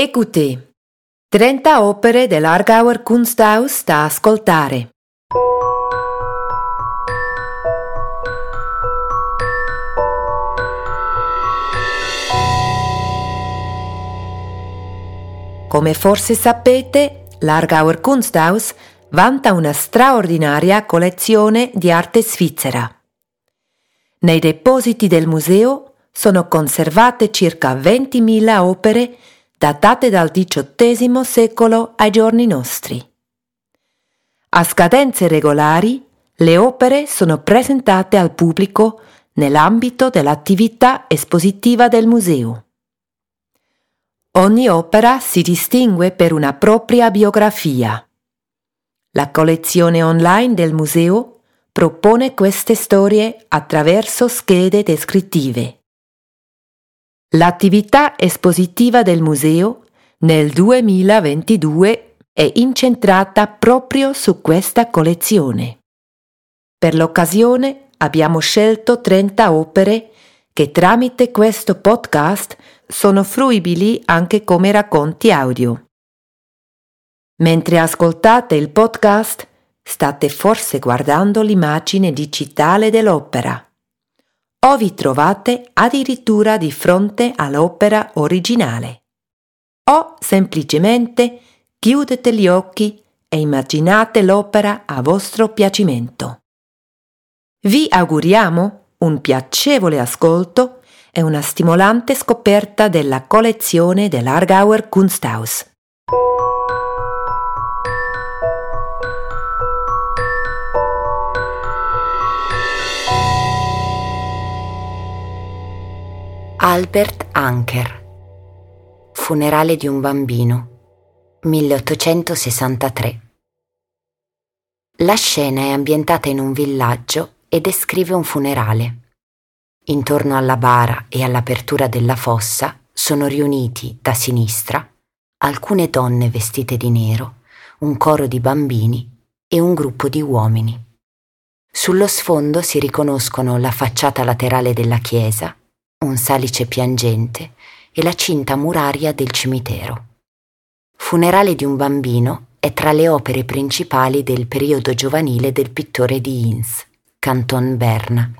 Écoutez. 30 opere dell'Argauer Kunsthaus da ascoltare. Come forse sapete, l'Argauer Kunsthaus vanta una straordinaria collezione di arte svizzera. Nei depositi del museo sono conservate circa 20.000 opere datate dal XVIII secolo ai giorni nostri. A scadenze regolari, le opere sono presentate al pubblico nell'ambito dell'attività espositiva del museo. Ogni opera si distingue per una propria biografia. La collezione online del museo propone queste storie attraverso schede descrittive. L'attività espositiva del museo nel 2022 è incentrata proprio su questa collezione. Per l'occasione abbiamo scelto 30 opere che tramite questo podcast sono fruibili anche come racconti audio. Mentre ascoltate il podcast, state forse guardando l'immagine digitale dell'opera o vi trovate addirittura di fronte all'opera originale. O semplicemente chiudete gli occhi e immaginate l'opera a vostro piacimento. Vi auguriamo un piacevole ascolto e una stimolante scoperta della collezione dell'Argauer Kunsthaus. Albert Anker Funerale di un bambino 1863 La scena è ambientata in un villaggio e descrive un funerale. Intorno alla bara e all'apertura della fossa sono riuniti da sinistra alcune donne vestite di nero, un coro di bambini e un gruppo di uomini. Sullo sfondo si riconoscono la facciata laterale della chiesa un salice piangente e la cinta muraria del cimitero. Funerale di un bambino è tra le opere principali del periodo giovanile del pittore di Inns, Canton Berna,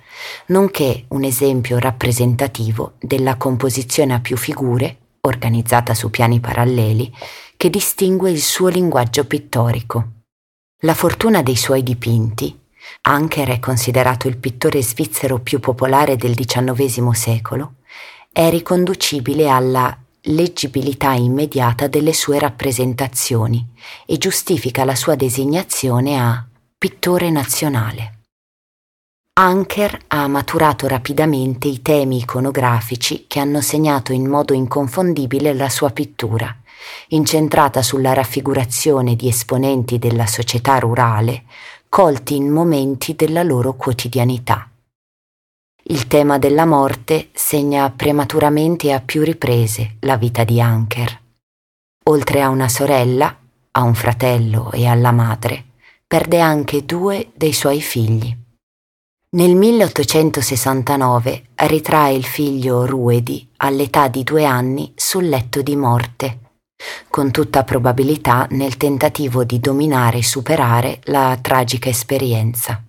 nonché un esempio rappresentativo della composizione a più figure, organizzata su piani paralleli, che distingue il suo linguaggio pittorico. La fortuna dei suoi dipinti Anker è considerato il pittore svizzero più popolare del XIX secolo, è riconducibile alla leggibilità immediata delle sue rappresentazioni e giustifica la sua designazione a pittore nazionale. Anker ha maturato rapidamente i temi iconografici che hanno segnato in modo inconfondibile la sua pittura, incentrata sulla raffigurazione di esponenti della società rurale, colti in momenti della loro quotidianità. Il tema della morte segna prematuramente a più riprese la vita di Anker. Oltre a una sorella, a un fratello e alla madre, perde anche due dei suoi figli. Nel 1869 ritrae il figlio Ruedi all'età di due anni sul letto di morte con tutta probabilità nel tentativo di dominare e superare la tragica esperienza.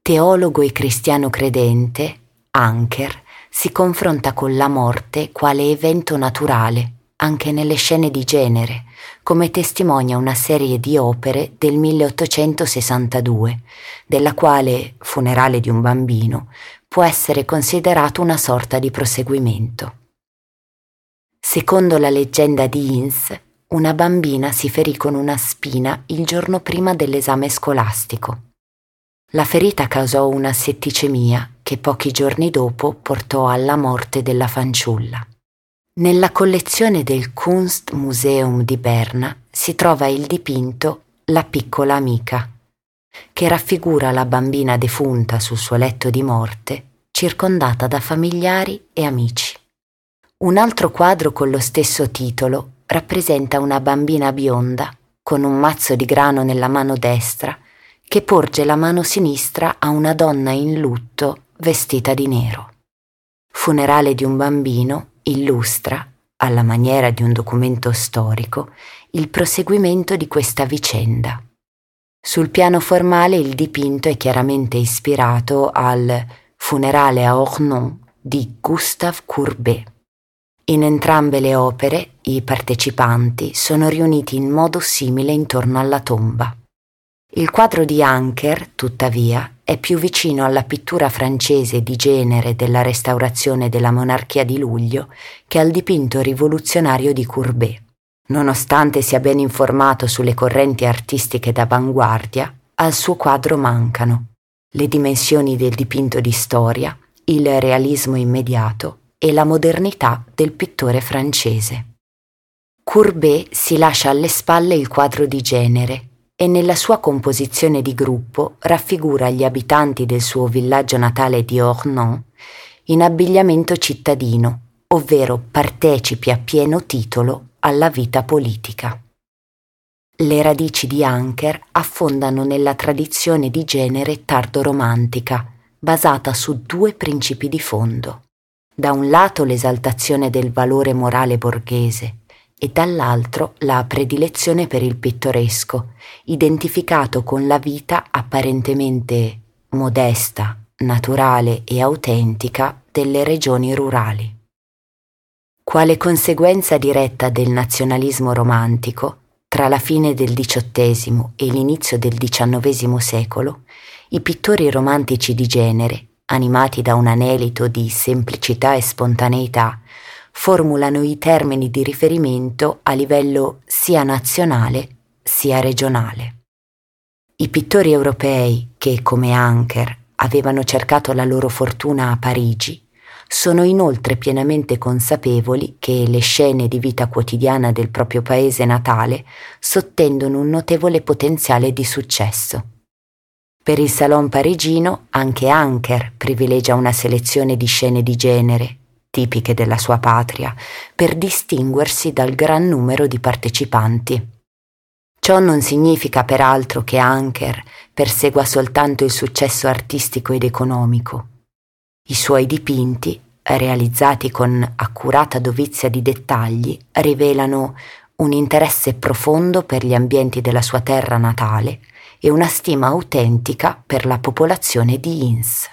Teologo e cristiano credente, Anker si confronta con la morte quale evento naturale, anche nelle scene di genere, come testimonia una serie di opere del 1862, della quale Funerale di un bambino può essere considerato una sorta di proseguimento. Secondo la leggenda di Inns, una bambina si ferì con una spina il giorno prima dell'esame scolastico. La ferita causò una setticemia che pochi giorni dopo portò alla morte della fanciulla. Nella collezione del Kunstmuseum di Berna si trova il dipinto La piccola amica, che raffigura la bambina defunta sul suo letto di morte, circondata da familiari e amici. Un altro quadro con lo stesso titolo rappresenta una bambina bionda con un mazzo di grano nella mano destra che porge la mano sinistra a una donna in lutto vestita di nero. Funerale di un bambino illustra, alla maniera di un documento storico, il proseguimento di questa vicenda. Sul piano formale il dipinto è chiaramente ispirato al Funerale a Ornon di Gustave Courbet. In entrambe le opere i partecipanti sono riuniti in modo simile intorno alla tomba. Il quadro di Anker, tuttavia, è più vicino alla pittura francese di genere della restaurazione della monarchia di luglio che al dipinto rivoluzionario di Courbet. Nonostante sia ben informato sulle correnti artistiche d'avanguardia, al suo quadro mancano le dimensioni del dipinto di storia, il realismo immediato e la modernità del pittore francese. Courbet si lascia alle spalle il quadro di genere e nella sua composizione di gruppo raffigura gli abitanti del suo villaggio natale di Ornon in abbigliamento cittadino, ovvero partecipi a pieno titolo alla vita politica. Le radici di Anker affondano nella tradizione di genere tardo-romantica, basata su due principi di fondo. Da un lato l'esaltazione del valore morale borghese e dall'altro la predilezione per il pittoresco, identificato con la vita apparentemente modesta, naturale e autentica delle regioni rurali. Quale conseguenza diretta del nazionalismo romantico, tra la fine del XVIII e l'inizio del XIX secolo, i pittori romantici di genere, animati da un anelito di semplicità e spontaneità, formulano i termini di riferimento a livello sia nazionale sia regionale. I pittori europei che, come Anker, avevano cercato la loro fortuna a Parigi, sono inoltre pienamente consapevoli che le scene di vita quotidiana del proprio paese natale sottendono un notevole potenziale di successo. Per il Salon parigino anche Anker privilegia una selezione di scene di genere, tipiche della sua patria, per distinguersi dal gran numero di partecipanti. Ciò non significa peraltro che Anker persegua soltanto il successo artistico ed economico. I suoi dipinti, realizzati con accurata dovizia di dettagli, rivelano un interesse profondo per gli ambienti della sua terra natale e una stima autentica per la popolazione di Inns.